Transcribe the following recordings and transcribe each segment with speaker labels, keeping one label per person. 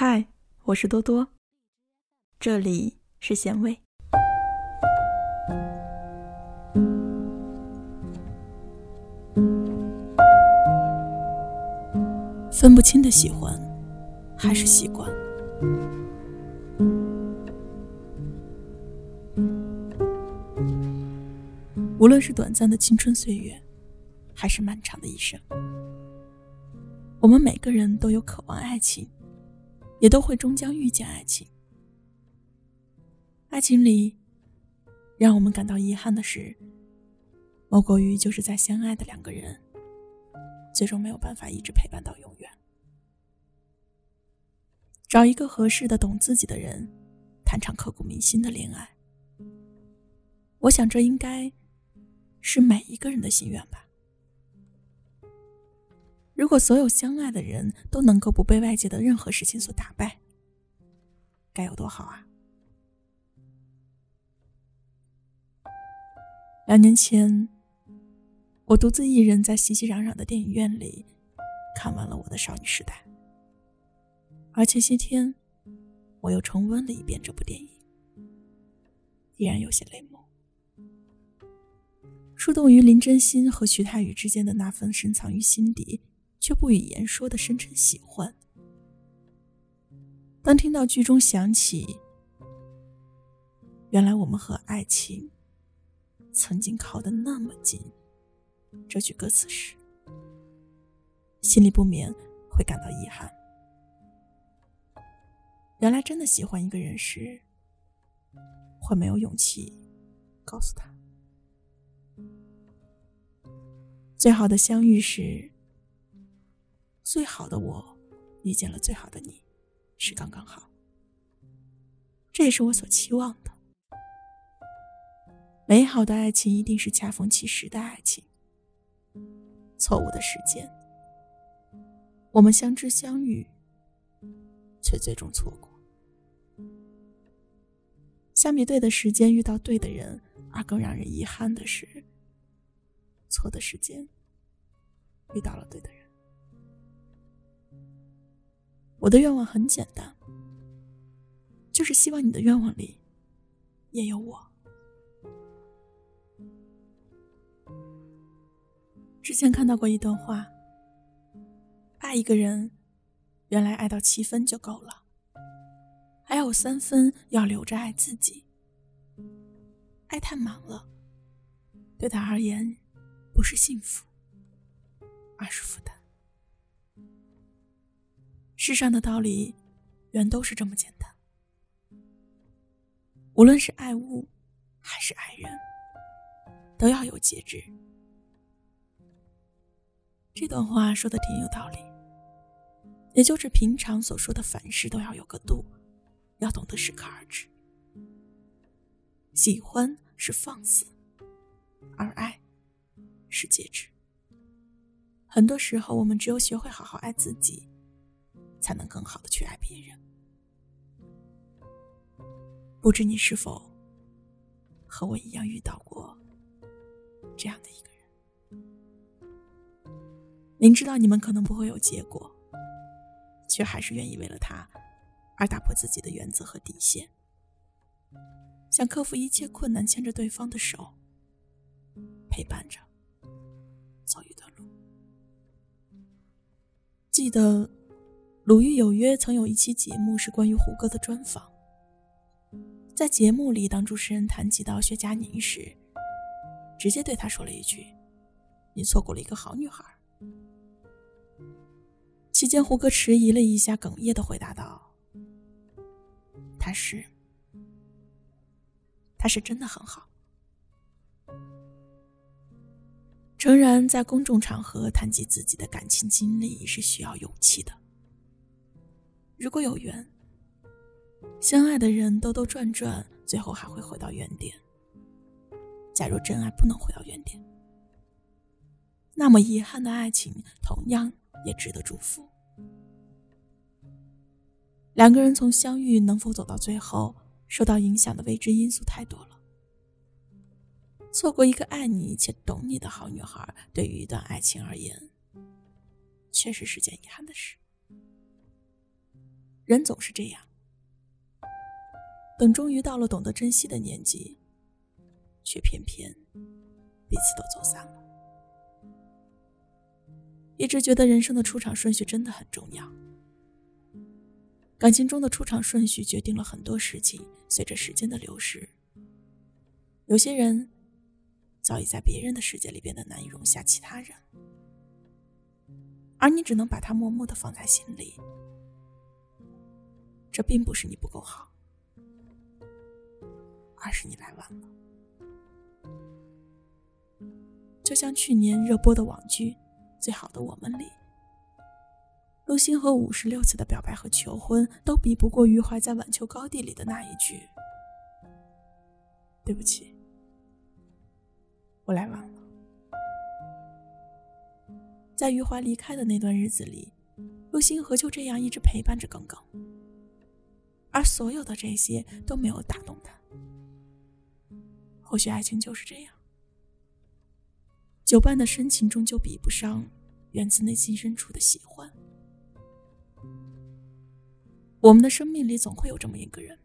Speaker 1: 嗨，我是多多，这里是咸味。分不清的喜欢，还是习惯。无论是短暂的青春岁月，还是漫长的一生，我们每个人都有渴望爱情。也都会终将遇见爱情。爱情里，让我们感到遗憾的是，莫过于就是在相爱的两个人，最终没有办法一直陪伴到永远。找一个合适的、懂自己的人，谈场刻骨铭心的恋爱。我想，这应该是每一个人的心愿吧。如果所有相爱的人都能够不被外界的任何事情所打败，该有多好啊！两年前，我独自一人在熙熙攘攘的电影院里看完了我的少女时代，而前些天我又重温了一遍这部电影，依然有些泪目。触动于林真心和徐太宇之间的那份深藏于心底。却不语言说的深沉喜欢。当听到剧中响起“原来我们和爱情曾经靠得那么近”这句歌词时，心里不免会感到遗憾。原来真的喜欢一个人时，会没有勇气告诉他。最好的相遇是。最好的我，遇见了最好的你，是刚刚好。这也是我所期望的。美好的爱情一定是恰逢其时的爱情。错误的时间，我们相知相遇，却最终错过。相比对的时间遇到对的人，而更让人遗憾的是，错的时间遇到了对的人。我的愿望很简单，就是希望你的愿望里也有我。之前看到过一段话：爱一个人，原来爱到七分就够了，还有三分要留着爱自己。爱太满了，对他而言不是幸福，而是负担。世上的道理，原都是这么简单。无论是爱物，还是爱人，都要有节制。这段话说的挺有道理，也就是平常所说的凡事都要有个度，要懂得适可而止。喜欢是放肆，而爱是节制。很多时候，我们只有学会好好爱自己。才能更好的去爱别人。不知你是否和我一样遇到过这样的一个人？明知道你们可能不会有结果，却还是愿意为了他而打破自己的原则和底线，想克服一切困难，牵着对方的手，陪伴着走一段路。记得。《鲁豫有约》曾有一期节目是关于胡歌的专访。在节目里，当主持人谈及到薛佳凝时，直接对他说了一句：“你错过了一个好女孩。”期间，胡歌迟疑了一下，哽咽的回答道：“他是，他是真的很好。”诚然，在公众场合谈及自己的感情经历是需要勇气的。如果有缘，相爱的人兜兜转转，最后还会回到原点。假如真爱不能回到原点，那么遗憾的爱情同样也值得祝福。两个人从相遇能否走到最后，受到影响的未知因素太多了。错过一个爱你且懂你的好女孩，对于一段爱情而言，确实是件遗憾的事。人总是这样，等终于到了懂得珍惜的年纪，却偏偏彼此都走散了。一直觉得人生的出场顺序真的很重要，感情中的出场顺序决定了很多事情。随着时间的流逝，有些人早已在别人的世界里变得难以容下其他人，而你只能把他默默的放在心里。这并不是你不够好，而是你来晚了。就像去年热播的网剧。最好的我们里，陆星河五十六次的表白和求婚，都比不过余淮在晚秋高地里的那一句：“对不起，我来晚了。”在余淮离开的那段日子里，陆星河就这样一直陪伴着耿耿，而所有的这些都没有打动他。或许爱情就是这样。久伴的深情终究比不上源自内心深处的喜欢。我们的生命里总会有这么一个人，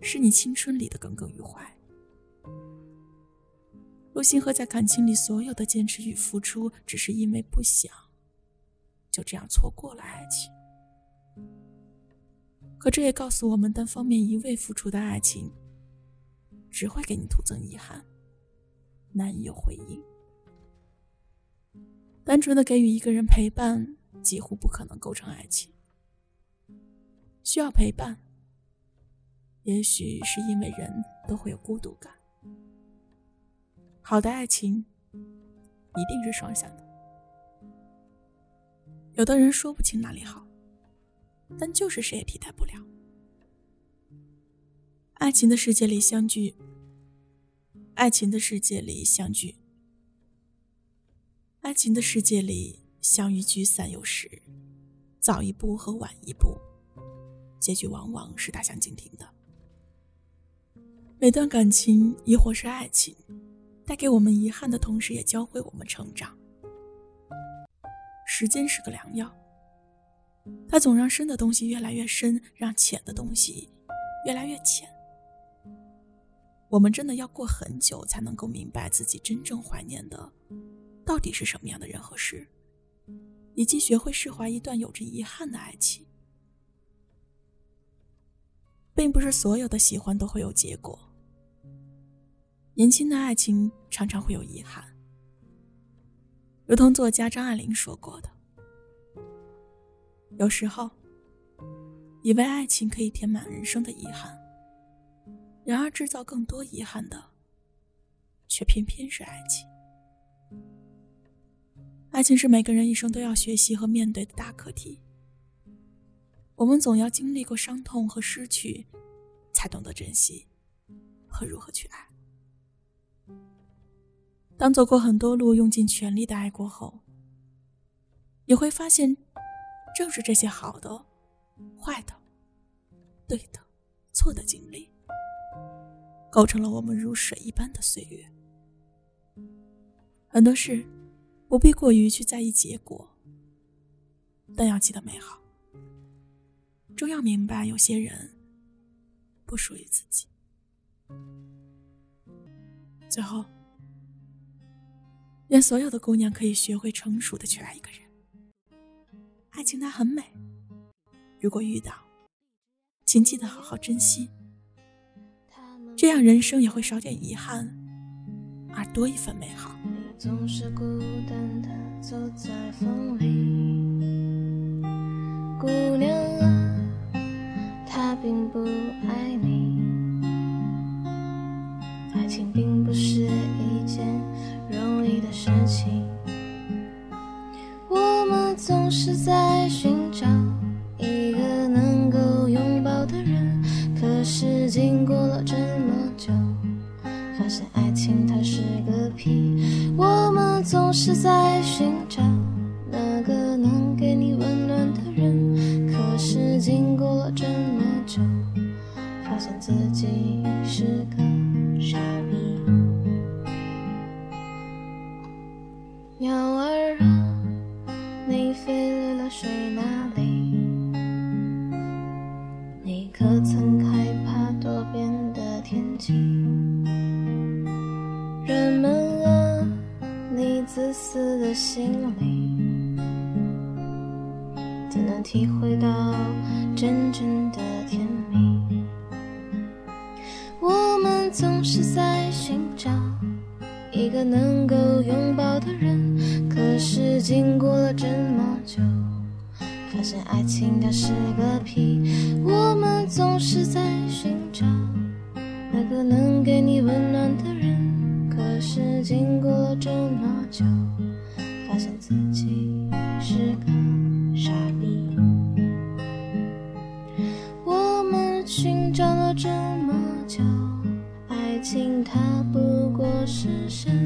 Speaker 1: 是你青春里的耿耿于怀。陆星河在感情里所有的坚持与付出，只是因为不想就这样错过了爱情。可这也告诉我们，单方面一味付出的爱情，只会给你徒增遗憾。难以有回应。单纯的给予一个人陪伴，几乎不可能构成爱情。需要陪伴，也许是因为人都会有孤独感。好的爱情，一定是双向的。有的人说不清哪里好，但就是谁也替代不了。爱情的世界里相聚。爱情的世界里相聚，爱情的世界里相遇聚散有时，早一步和晚一步，结局往往是大相径庭的。每段感情亦或是爱情，带给我们遗憾的同时，也教会我们成长。时间是个良药，它总让深的东西越来越深，让浅的东西越来越浅。我们真的要过很久才能够明白自己真正怀念的到底是什么样的人和事，以及学会释怀一段有着遗憾的爱情。并不是所有的喜欢都会有结果，年轻的爱情常常会有遗憾。如同作家张爱玲说过的：“有时候，以为爱情可以填满人生的遗憾。”然而，制造更多遗憾的，却偏偏是爱情。爱情是每个人一生都要学习和面对的大课题。我们总要经历过伤痛和失去，才懂得珍惜和如何去爱。当走过很多路，用尽全力的爱过后，你会发现，正是这些好的、坏的、对的、错的经历。构成了我们如水一般的岁月。很多事不必过于去在意结果，但要记得美好。终要明白，有些人不属于自己。最后，愿所有的姑娘可以学会成熟的去爱一个人。爱情它很美，如果遇到，请记得好好珍惜。这样人生也会少点遗憾，而多一份美好。
Speaker 2: 总是孤单的走在风里，姑娘啊，他并不爱你。爱情并不是一件容易的事情，是在寻找一个能够拥抱的人，可是经过了这么久，发现爱情它是个屁。我们。总是在寻找那个能给你温暖的人，可是经过了这么久，发现自己是个总是在寻找一个能够拥抱的人，可是经过了这么久。发现爱情它是个屁，我们总是在寻找那个能给你温暖的人，可是经过了这么久，是谁。